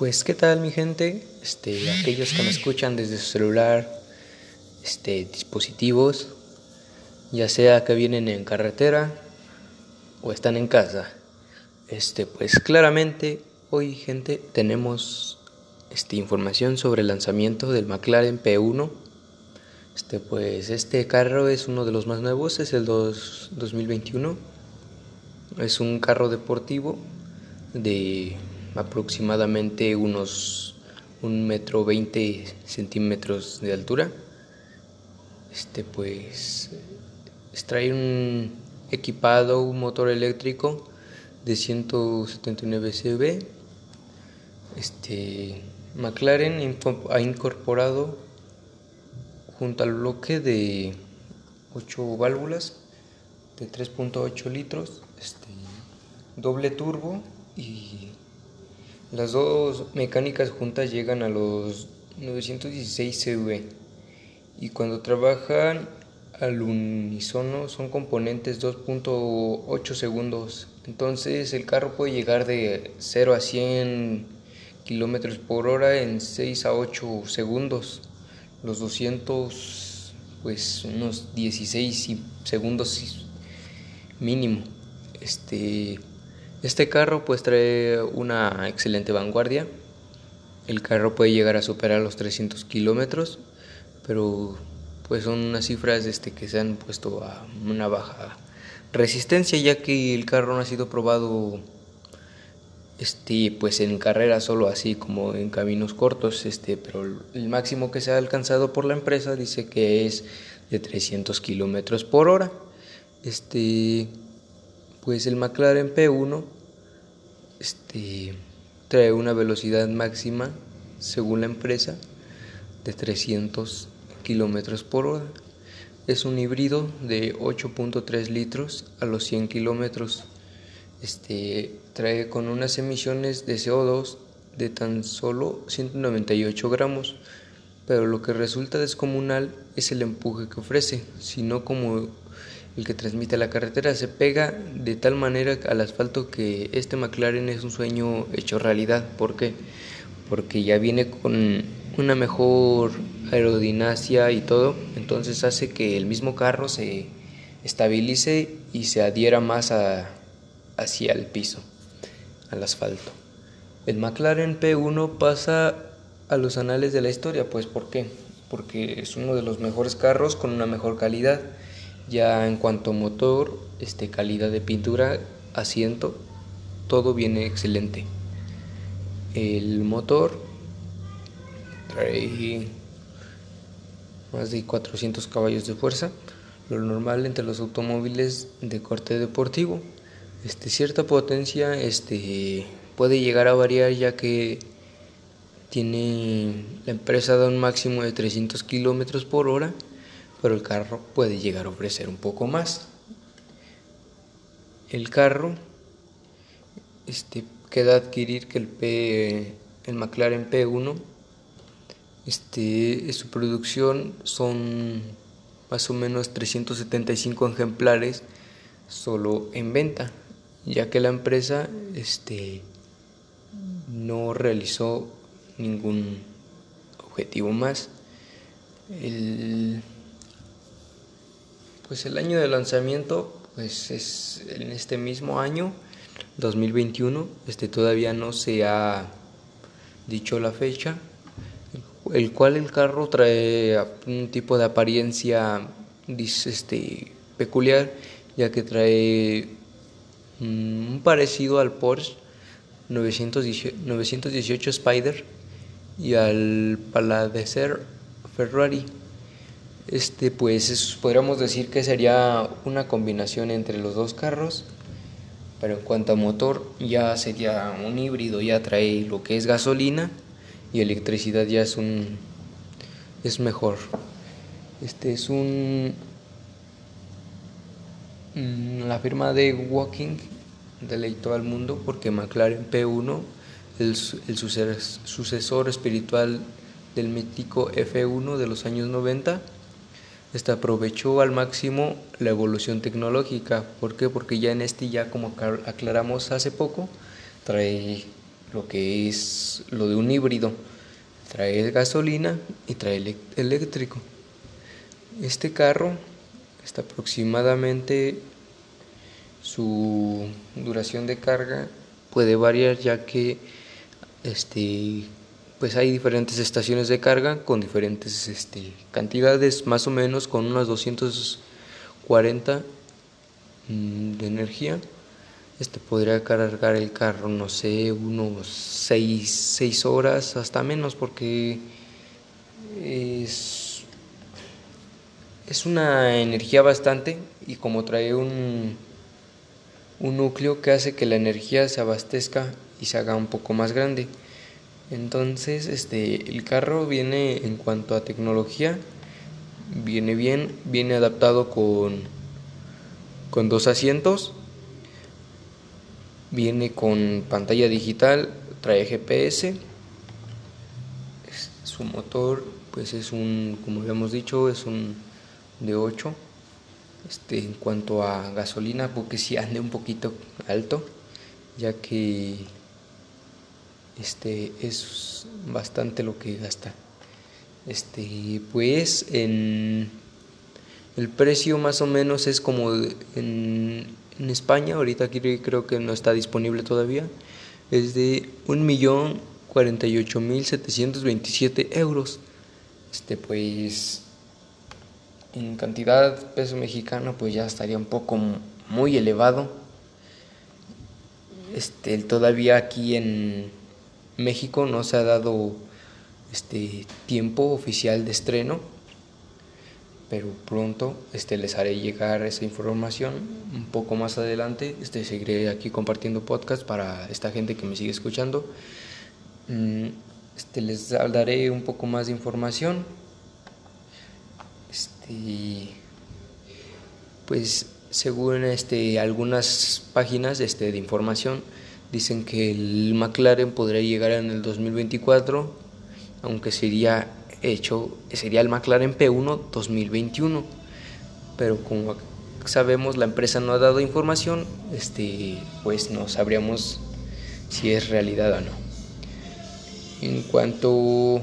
Pues qué tal mi gente, este, aquellos que me escuchan desde su celular, este, dispositivos, ya sea que vienen en carretera o están en casa. Este, pues claramente hoy gente tenemos este, información sobre el lanzamiento del McLaren P1. Este, pues este carro es uno de los más nuevos, es el 2021. Es un carro deportivo de aproximadamente unos un metro veinte centímetros de altura. Este pues trae un equipado un motor eléctrico de 179 cv. Este McLaren ha incorporado junto al bloque de 8 válvulas de 3.8 litros, este, doble turbo y las dos mecánicas juntas llegan a los 916 CV y cuando trabajan al unísono son componentes 2.8 segundos. Entonces el carro puede llegar de 0 a 100 kilómetros por hora en 6 a 8 segundos. Los 200, pues unos 16 segundos mínimo. Este este carro pues trae una excelente vanguardia. El carro puede llegar a superar los 300 kilómetros, pero pues son unas cifras este, que se han puesto a una baja resistencia ya que el carro no ha sido probado este pues en carrera solo así como en caminos cortos este pero el máximo que se ha alcanzado por la empresa dice que es de 300 kilómetros por hora este pues el McLaren P1 este, trae una velocidad máxima, según la empresa, de 300 kilómetros por hora. Es un híbrido de 8.3 litros a los 100 kilómetros. Este, trae con unas emisiones de CO2 de tan solo 198 gramos, pero lo que resulta descomunal es el empuje que ofrece, sino como el que transmite la carretera, se pega de tal manera al asfalto que este McLaren es un sueño hecho realidad. ¿Por qué? Porque ya viene con una mejor aerodinasia y todo, entonces hace que el mismo carro se estabilice y se adhiera más hacia el piso, al asfalto. El McLaren P1 pasa a los anales de la historia, pues ¿por qué? Porque es uno de los mejores carros con una mejor calidad ya en cuanto a motor, este, calidad de pintura, asiento, todo viene excelente. El motor trae más de 400 caballos de fuerza, lo normal entre los automóviles de corte deportivo. Este, cierta potencia este, puede llegar a variar ya que tiene la empresa da un máximo de 300 kilómetros por hora pero el carro puede llegar a ofrecer un poco más. El carro este, queda adquirir que el, P, el McLaren P1, este, su producción son más o menos 375 ejemplares solo en venta, ya que la empresa este, no realizó ningún objetivo más. El, pues el año de lanzamiento pues es en este mismo año 2021, este todavía no se ha dicho la fecha, el cual el carro trae un tipo de apariencia este, peculiar, ya que trae un parecido al Porsche 918 Spider y al Paladecer Ferrari este, pues podríamos decir que sería una combinación entre los dos carros, pero en cuanto a motor ya sería un híbrido, ya trae lo que es gasolina y electricidad ya es un es mejor. Este es un mm, la firma de Walking deleitó al mundo porque McLaren P1 el, el sucesor espiritual del mítico F1 de los años 90 este aprovechó al máximo la evolución tecnológica. ¿Por qué? Porque ya en este, ya como aclaramos hace poco, trae lo que es lo de un híbrido. Trae gasolina y trae eléctrico. Este carro está aproximadamente su duración de carga puede variar ya que este pues hay diferentes estaciones de carga con diferentes este, cantidades más o menos con unas 240 mm, de energía este podría cargar el carro no sé unos 6, horas hasta menos porque es, es una energía bastante y como trae un un núcleo que hace que la energía se abastezca y se haga un poco más grande. Entonces, este, el carro viene en cuanto a tecnología, viene bien, viene adaptado con, con dos asientos, viene con pantalla digital, trae GPS, su motor pues es un, como habíamos dicho, es un de 8 este, en cuanto a gasolina, porque si ande un poquito alto, ya que este es bastante lo que gasta. Este, pues en el precio más o menos es como en, en España, ahorita aquí creo que no está disponible todavía, es de 1.048.727 euros. Este, pues en cantidad peso mexicano pues ya estaría un poco muy elevado. Este, todavía aquí en México no se ha dado este tiempo oficial de estreno, pero pronto este, les haré llegar esa información un poco más adelante. Este, seguiré aquí compartiendo podcast para esta gente que me sigue escuchando. Mm, este, les daré un poco más de información y pues según este, algunas páginas este, de información dicen que el McLaren podría llegar en el 2024, aunque sería hecho, sería el McLaren P1 2021. Pero como sabemos la empresa no ha dado información, este, pues no sabríamos si es realidad o no. En cuanto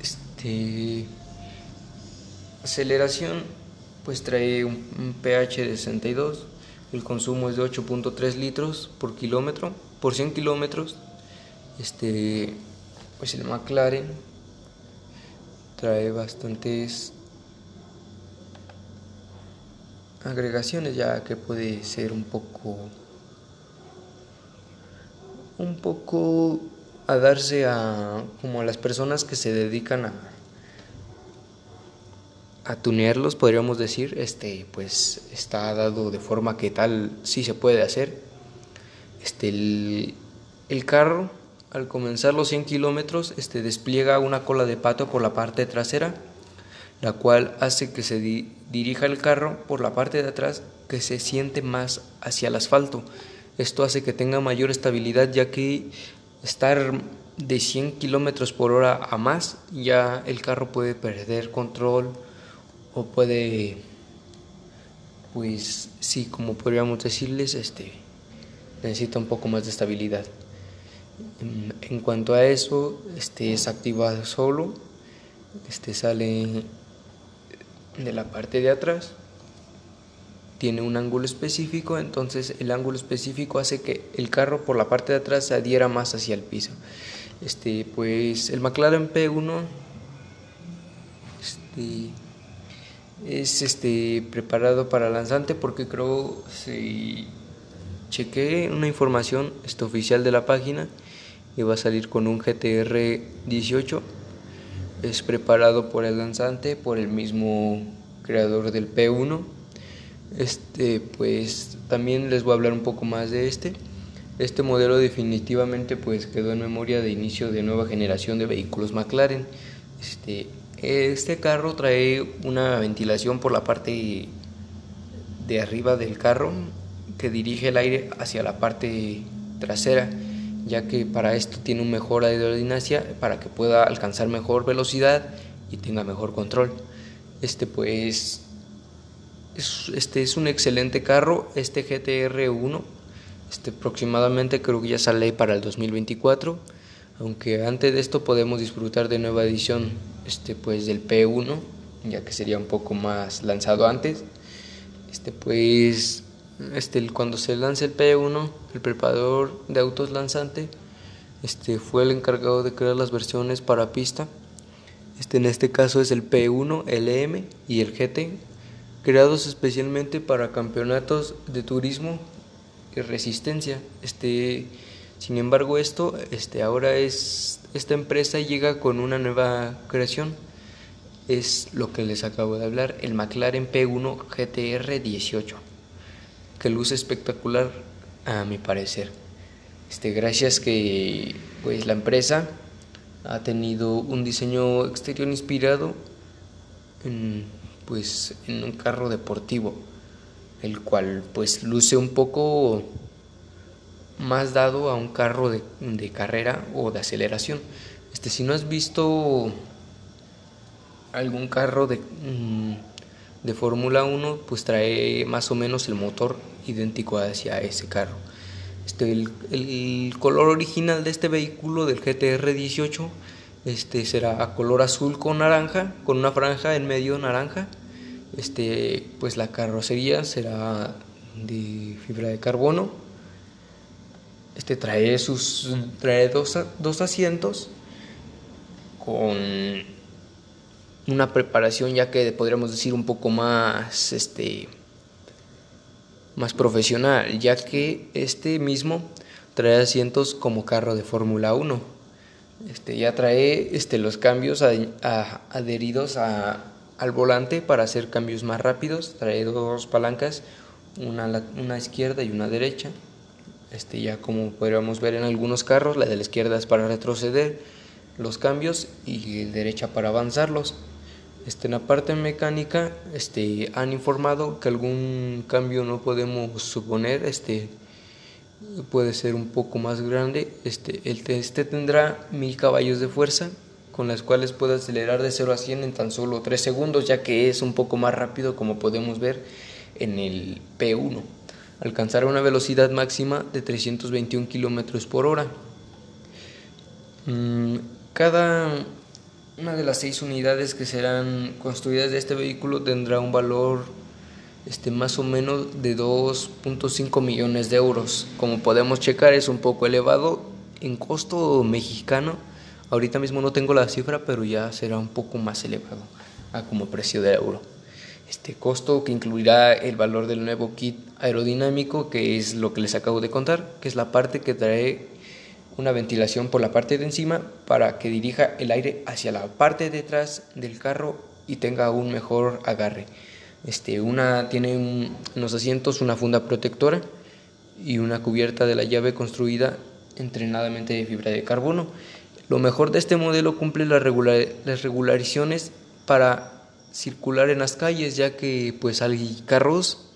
este Aceleración, pues trae un, pH de 62, el consumo es de 8.3 litros por kilómetro, por 100 kilómetros. Este, pues el McLaren trae bastantes agregaciones ya que puede ser un poco un poco a darse a como a las personas que se dedican a a podríamos decir, este, pues está dado de forma que tal sí se puede hacer. Este, el, carro, al comenzar los 100 kilómetros, este, despliega una cola de pato por la parte trasera, la cual hace que se dirija el carro por la parte de atrás que se siente más hacia el asfalto. Esto hace que tenga mayor estabilidad ya que estar de 100 kilómetros por hora a más, ya el carro puede perder control, puede, pues sí, como podríamos decirles, este, necesita un poco más de estabilidad. En, cuanto a eso, este es activado solo, este sale de la parte de atrás, tiene un ángulo específico, entonces el ángulo específico hace que el carro por la parte de atrás se adhiera más hacia el piso. Este, pues el McLaren P1 este, es este preparado para lanzante porque creo si chequé una información este, oficial de la página y va a salir con un GTR 18 es preparado por el lanzante por el mismo creador del P1 este pues también les voy a hablar un poco más de este. Este modelo definitivamente pues quedó en memoria de inicio de nueva generación de vehículos McLaren. Este este carro trae una ventilación por la parte de arriba del carro que dirige el aire hacia la parte trasera, ya que para esto tiene un mejor aerodinámica para que pueda alcanzar mejor velocidad y tenga mejor control. Este pues es, este es un excelente carro, este GTR1 Este, aproximadamente creo que ya sale para el 2024, aunque antes de esto podemos disfrutar de nueva edición este, pues, del P1, ya que sería un poco más lanzado antes. Este, pues, este, cuando se lance el P1, el preparador de autos lanzante este, fue el encargado de crear las versiones para pista. Este, en este caso es el P1, LM y el GT, creados especialmente para campeonatos de turismo y resistencia. Este, sin embargo, esto este, ahora es esta empresa llega con una nueva creación. Es lo que les acabo de hablar, el McLaren P1 GTR 18, que luce espectacular a mi parecer. Este, gracias que pues la empresa ha tenido un diseño exterior inspirado en pues en un carro deportivo, el cual pues luce un poco más dado a un carro de, carrera o de aceleración. Este, si no has visto algún carro de, mm, de Fórmula 1, pues trae más o menos el motor idéntico hacia ese carro. Este, el, el, color original de este vehículo del GTR 18 este, será a color azul con naranja, con una franja en medio naranja. Este, pues la carrocería será de fibra de carbono. Este trae sus trae dos, dos asientos con una preparación ya que podríamos decir un poco más este más profesional, ya que este mismo trae asientos como carro de Fórmula 1. Este, ya trae este, los cambios adheridos al volante para hacer cambios más rápidos. Trae dos palancas, una, una izquierda y una derecha. Este, ya como podríamos ver en algunos carros, la de la izquierda es para retroceder los cambios y la derecha para avanzarlos. Este, en la parte mecánica este, han informado que algún cambio no podemos suponer, este, puede ser un poco más grande. Este, este tendrá mil caballos de fuerza con las cuales puede acelerar de 0 a 100 en tan solo 3 segundos, ya que es un poco más rápido como podemos ver en el P1. Alcanzará una velocidad máxima de 321 km por hora. Mm, cada una de las seis unidades que serán construidas de este vehículo tendrá un valor este, más o menos de 2.5 millones de euros. Como podemos checar es un poco elevado en costo mexicano. Ahorita mismo no tengo la cifra, pero ya será un poco más elevado a como precio de euro. Este costo que incluirá el valor del nuevo kit aerodinámico, que es lo que les acabo de contar, que es la parte que trae una ventilación por la parte de encima para que dirija el aire hacia la parte de atrás del carro y tenga un mejor agarre. Este, una tiene en los asientos una funda protectora y una cubierta de la llave construida entrenadamente de fibra de carbono. Lo mejor de este modelo cumple las, las regularizaciones para circular en las calles, ya que pues hay carros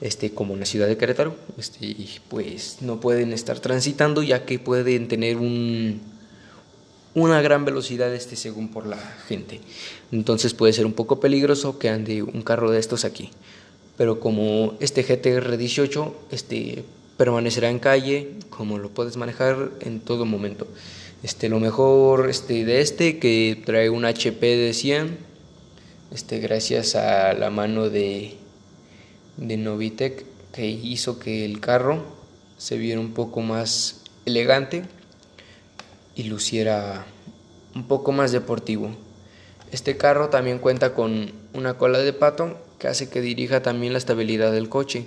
este, como en la ciudad de Querétaro, este, pues no pueden estar transitando ya que pueden tener un, una gran velocidad este, según por la gente. Entonces puede ser un poco peligroso que ande un carro de estos aquí. Pero como este GTR 18 este, permanecerá en calle, como lo puedes manejar en todo momento. Este, lo mejor este, de este que trae un HP de 100, este, gracias a la mano de de Novitec que hizo que el carro se viera un poco más elegante y luciera un poco más deportivo. Este carro también cuenta con una cola de pato que hace que dirija también la estabilidad del coche.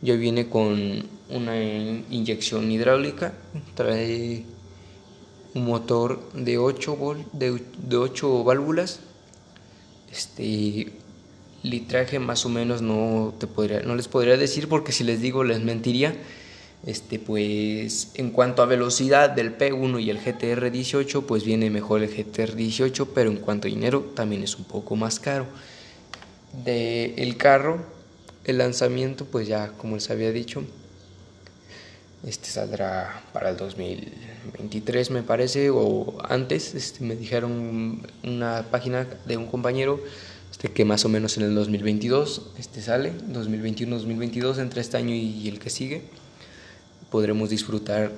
Ya viene con una inyección hidráulica, trae un motor de 8, de, de 8 válvulas, este, litraje más o menos no, te podría, no les podría decir porque si les digo les mentiría. Este, pues en cuanto a velocidad del P1 y el GTR 18, pues viene mejor el GTR 18, pero en cuanto a dinero también es un poco más caro. De carro, el lanzamiento, pues ya como les había dicho, este saldrá para el 2023 me parece o antes, este, me dijeron una página de un compañero este, que más o menos en el 2022 este, sale, 2021-2022, entre este año y el que sigue. podremos disfrutar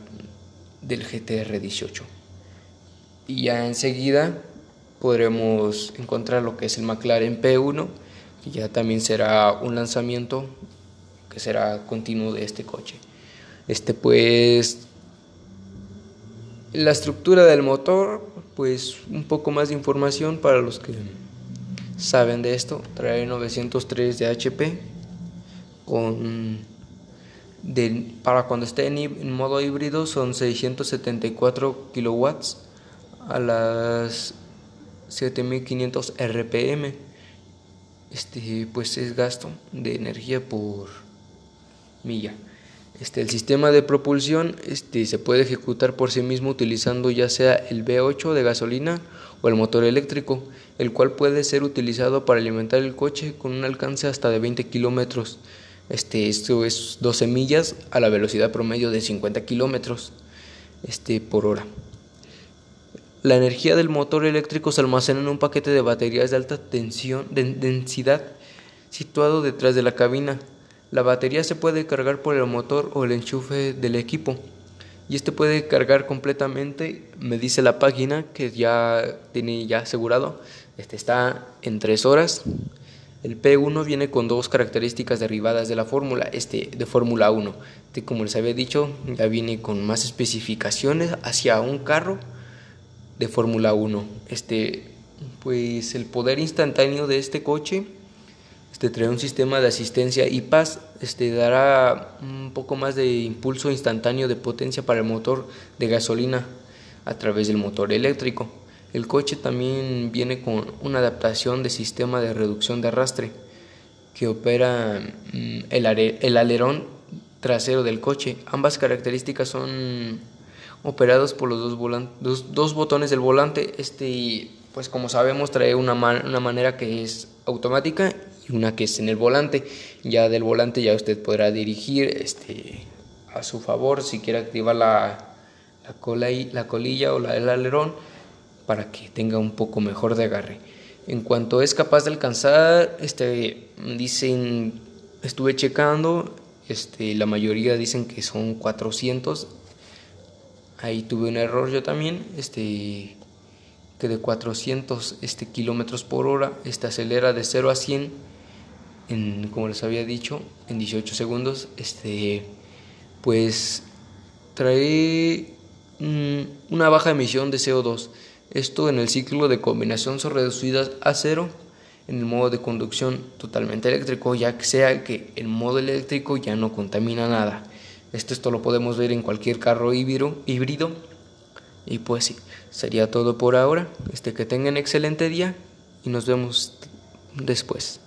del GTR 18. Y ya enseguida podremos encontrar lo que es el McLaren P1, que ya también será un lanzamiento que será continuo de este coche. Este pues la estructura del motor, pues un poco más de información para los que saben de esto. Trae 903 de HP con para cuando esté en, modo híbrido son 674 kilowatts a las 7500 RPM. Este pues es gasto de energía por milla. Este, el sistema de propulsión este, se puede ejecutar por sí mismo utilizando ya sea el V8 de gasolina o el motor eléctrico, el cual puede ser utilizado para alimentar el coche con un alcance hasta de 20 kilómetros. Este, esto es 12 millas a la velocidad promedio de 50 kilómetros este, por hora. La energía del motor eléctrico se almacena en un paquete de baterías de alta tensión, de densidad situado detrás de la cabina. La batería se puede cargar por el motor o el enchufe del equipo. Y este puede cargar completamente, me dice la página que ya tiene ya asegurado, este está en 3 horas. El P1 viene con dos características derivadas de la fórmula, este de Fórmula 1. Este, como les había dicho, ya viene con más especificaciones hacia un carro de Fórmula 1. Este, pues el poder instantáneo de este coche este, trae un sistema de asistencia y paz, este, dará un poco más de impulso instantáneo de potencia para el motor de gasolina a través del motor eléctrico. El coche también viene con una adaptación de sistema de reducción de arrastre que opera mm, el, el alerón trasero del coche. Ambas características son operados por los dos, dos, botones del volante. Este, pues como sabemos, trae una, una manera que es automática y una que es en el volante. Ya del volante ya usted podrá dirigir este, a su favor si quiere activar la, la, cola y, la colilla o la, el alerón para que tenga un poco mejor de agarre. En cuanto es capaz de alcanzar, este, dicen, estuve checando, este, la mayoría dicen que son 400. Ahí tuve un error yo también, este, que de 400 este, kilómetros por hora, este acelera de 0 a 100 en, como les había dicho, en 18 segundos, este, pues trae una baja emisión de CO2. Esto en el ciclo de combinación son reducidas a cero en el modo de conducción totalmente eléctrico, ya que sea que el modo eléctrico ya no contamina nada. Esto, esto lo podemos ver en cualquier carro híbrido. Y pues sí, sería todo por ahora. Este, que tengan excelente día y nos vemos después.